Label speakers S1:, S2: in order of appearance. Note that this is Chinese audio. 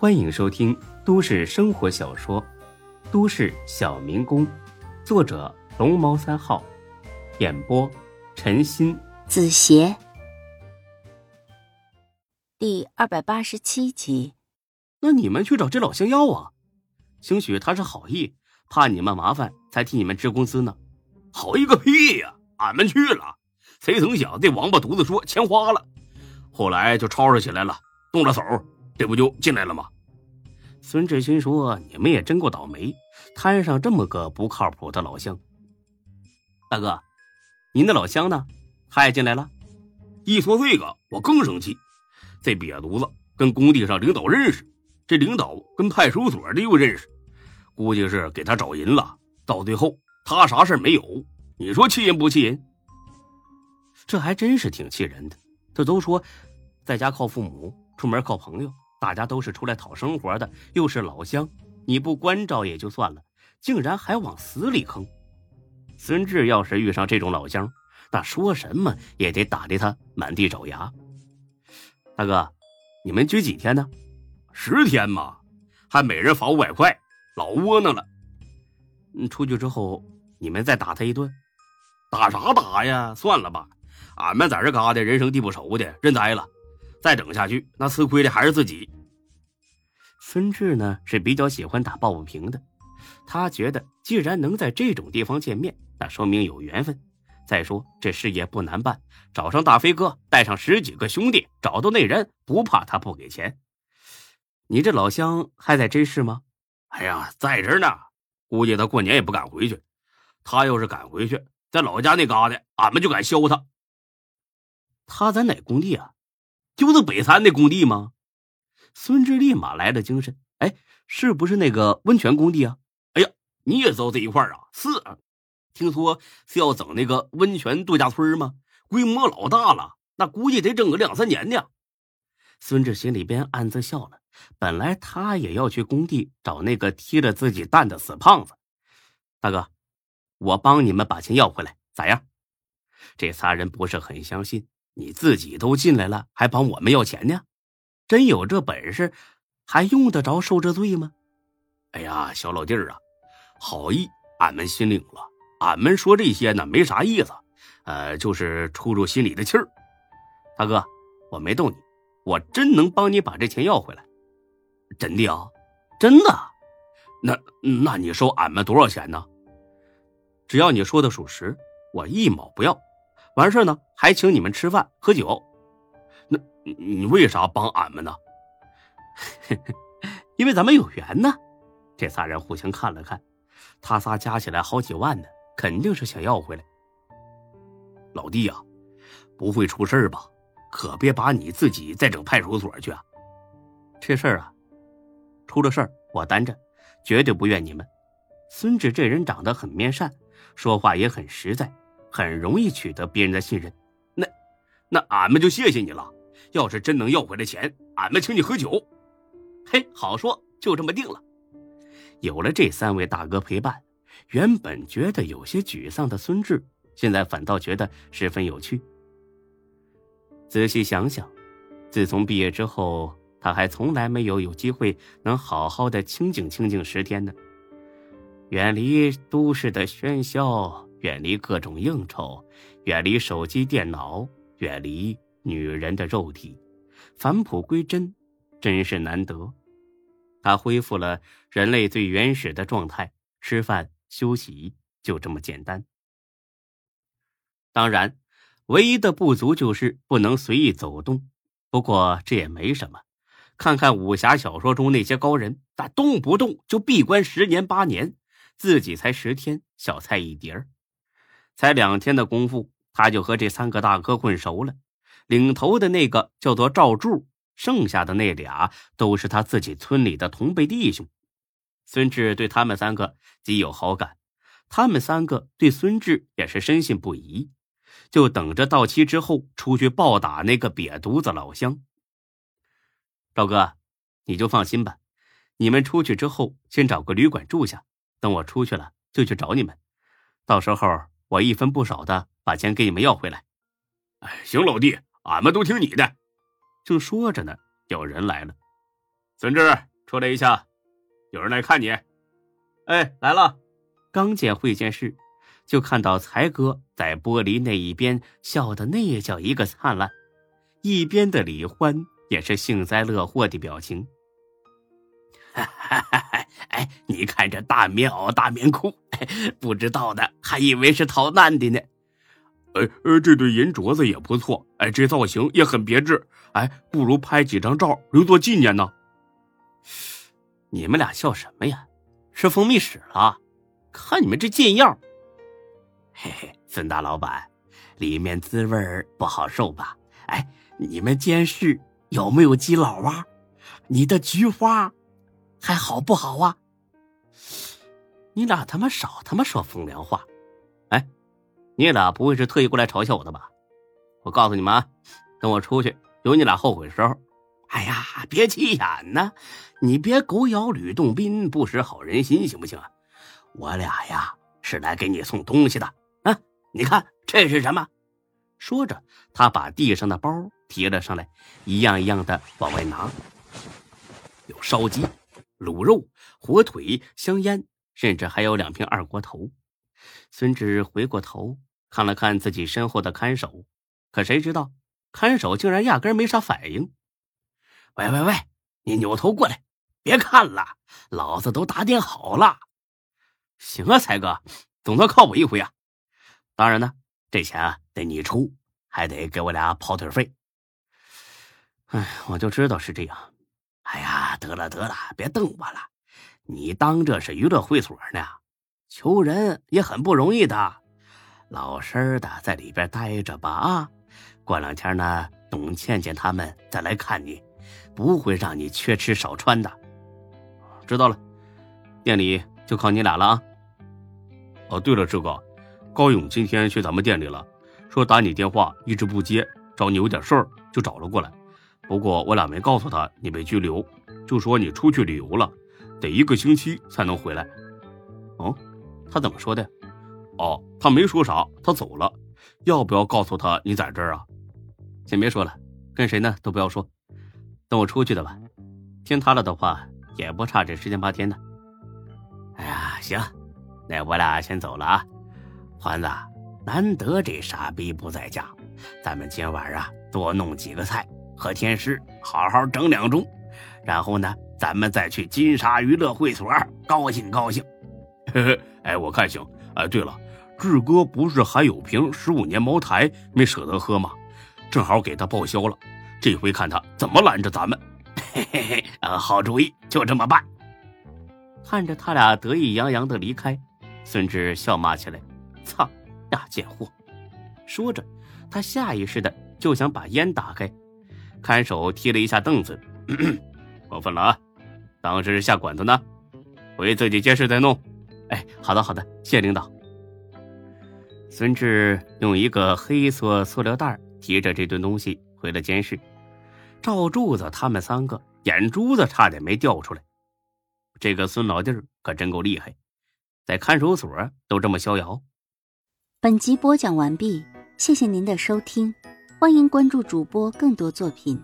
S1: 欢迎收听都市生活小说《都市小民工》，作者龙猫三号，演播陈鑫、
S2: 子邪，第二百八十七集。
S1: 那你们去找这老乡要啊？兴许他是好意，怕你们麻烦才替你们支工资呢。
S3: 好意个屁呀！俺们去了，谁曾想这王八犊子说钱花了，后来就吵吵起来了，动了手，这不就进来了吗？
S1: 孙志新说：“你们也真够倒霉，摊上这么个不靠谱的老乡。”大哥，您的老乡呢？他也进来了。
S3: 一说这个，我更生气。这瘪犊子跟工地上领导认识，这领导跟派出所的又认识，估计是给他找人了。到最后，他啥事没有。你说气人不气人？
S1: 这还真是挺气人的。这都说，在家靠父母，出门靠朋友，大家都是出来讨生活的，又是老乡，你不关照也就算了，竟然还往死里坑。孙志要是遇上这种老乡，那说什么也得打的他满地找牙。大哥，你们拘几天呢？
S3: 十天嘛，还每人罚五百块，老窝囊了。
S1: 嗯，出去之后你们再打他一顿。
S3: 打啥打呀？算了吧，俺们在这嘎达人生地不熟的，认栽了。再整下去，那吃亏的还是自己。
S1: 孙志呢是比较喜欢打抱不平的，他觉得既然能在这种地方见面，那说明有缘分。再说这事业不难办，找上大飞哥，带上十几个兄弟，找到那人，不怕他不给钱。你这老乡还在真市吗？
S3: 哎呀，在这呢，估计他过年也不敢回去。他要是敢回去。在老家那嘎达，俺们就敢削他。
S1: 他在哪工地啊？
S3: 就是北山那工地吗？
S1: 孙志立马来了精神。哎，是不是那个温泉工地啊？
S3: 哎呀，你也知道这一块啊？是，听说是要整那个温泉度假村吗？规模老大了，那估计得整个两三年呢。
S1: 孙志心里边暗自笑了。本来他也要去工地找那个踢了自己蛋的死胖子。大哥。我帮你们把钱要回来，咋样？这仨人不是很相信，你自己都进来了，还帮我们要钱呢？真有这本事，还用得着受这罪吗？
S3: 哎呀，小老弟儿啊，好意俺们心领了。俺们说这些呢，没啥意思，呃，就是出出心里的气儿。
S1: 大哥，我没逗你，我真能帮你把这钱要回来，
S3: 真的啊，
S1: 真的。
S3: 那那你收俺们多少钱呢？
S1: 只要你说的属实，我一毛不要。完事呢，还请你们吃饭喝酒。
S3: 那你为啥帮俺们呢？
S1: 因为咱们有缘呢。这仨人互相看了看，他仨加起来好几万呢，肯定是想要回来。
S3: 老弟呀，不会出事吧？可别把你自己再整派出所去啊！
S1: 这事儿啊，出了事儿我担着，绝对不怨你们。孙志这人长得很面善。说话也很实在，很容易取得别人的信任。
S3: 那，那俺们就谢谢你了。要是真能要回来钱，俺们请你喝酒。
S1: 嘿，好说，就这么定了。有了这三位大哥陪伴，原本觉得有些沮丧的孙志，现在反倒觉得十分有趣。仔细想想，自从毕业之后，他还从来没有有机会能好好的清静清静十天呢。远离都市的喧嚣，远离各种应酬，远离手机电脑，远离女人的肉体，返璞归真，真是难得。他恢复了人类最原始的状态，吃饭、休息，就这么简单。当然，唯一的不足就是不能随意走动。不过这也没什么，看看武侠小说中那些高人，那动不动就闭关十年八年。自己才十天，小菜一碟儿，才两天的功夫，他就和这三个大哥混熟了。领头的那个叫做赵柱，剩下的那俩都是他自己村里的同辈弟兄。孙志对他们三个极有好感，他们三个对孙志也是深信不疑，就等着到期之后出去暴打那个瘪犊子老乡。赵哥，你就放心吧，你们出去之后先找个旅馆住下。等我出去了，就去找你们。到时候我一分不少的把钱给你们要回来。
S3: 哎，行，老弟，俺们都听你的。
S1: 正说着呢，有人来了。
S3: 孙志，出来一下，有人来看你。
S1: 哎，来了。刚见会见室，就看到才哥在玻璃那一边笑的那叫一个灿烂，一边的李欢也是幸灾乐祸的表情。
S3: 哈哈哈！哎，你看这大棉袄、大棉裤，不知道的还以为是逃难的呢。
S4: 哎，呃，这对银镯子也不错，哎，这造型也很别致，哎，不如拍几张照留作纪念呢。
S1: 你们俩笑什么呀？是蜂蜜屎了？看你们这贱样！
S3: 嘿嘿，孙大老板，里面滋味不好受吧？哎，你们监视有没有鸡老蛙？你的菊花还好不好啊？
S1: 你俩他妈少他妈说风凉话！哎，你俩不会是特意过来嘲笑我的吧？我告诉你们啊，等我出去，有你俩后悔的时候。
S3: 哎呀，别急眼呐！你别狗咬吕洞宾，不识好人心，行不行啊？我俩呀是来给你送东西的啊！你看这是什么？
S1: 说着，他把地上的包提了上来，一样一样的往外拿。有烧鸡、卤肉、火腿、香烟，甚至还有两瓶二锅头。孙志回过头看了看自己身后的看守，可谁知道看守竟然压根没啥反应。
S3: 喂喂喂，你扭头过来，别看了，老子都打点好了。
S1: 行啊，才哥，总算靠我一回啊！
S3: 当然呢，这钱啊得你出，还得给我俩跑腿费。
S1: 哎，我就知道是这样。
S3: 哎呀，得了得了，别瞪我了。你当这是娱乐会所呢？求人也很不容易的，老实的在里边待着吧啊！过两天呢，董倩倩他们再来看你。不会让你缺吃少穿的，
S1: 知道了，店里就靠你俩了啊！
S4: 哦，对了，志哥，高勇今天去咱们店里了，说打你电话一直不接，找你有点事儿，就找了过来。不过我俩没告诉他你被拘留，就说你出去旅游了，得一个星期才能回来。
S1: 哦，他怎么说的？
S4: 哦，他没说啥，他走了。要不要告诉他你在这儿啊？
S1: 先别说了，跟谁呢都不要说。等我出去的吧，听他了的话，也不差这十天八天的。
S3: 哎呀，行，那我俩先走了啊。环子，难得这傻逼不在家，咱们今晚啊多弄几个菜，和天师好好整两盅，然后呢，咱们再去金沙娱乐会所高兴高兴。
S4: 嘿嘿，哎，我看行。哎，对了，志哥不是还有瓶十五年茅台没舍得喝吗？正好给他报销了。这回看他怎么拦着咱们！
S3: 嘿嘿嘿，啊好主意，就这么办。
S1: 看着他俩得意洋洋的离开，孙志笑骂起来：“操，大贱货！”说着，他下意识的就想把烟打开。看守踢了一下凳子：“
S4: 过分了啊！当时下馆子呢，回自己监室再弄。”
S1: 哎，好的好的，谢领导。孙志用一个黑色塑料袋提着这顿东西回了监室。赵柱子他们三个眼珠子差点没掉出来。这个孙老弟儿可真够厉害，在看守所都这么逍遥。
S2: 本集播讲完毕，谢谢您的收听，欢迎关注主播更多作品。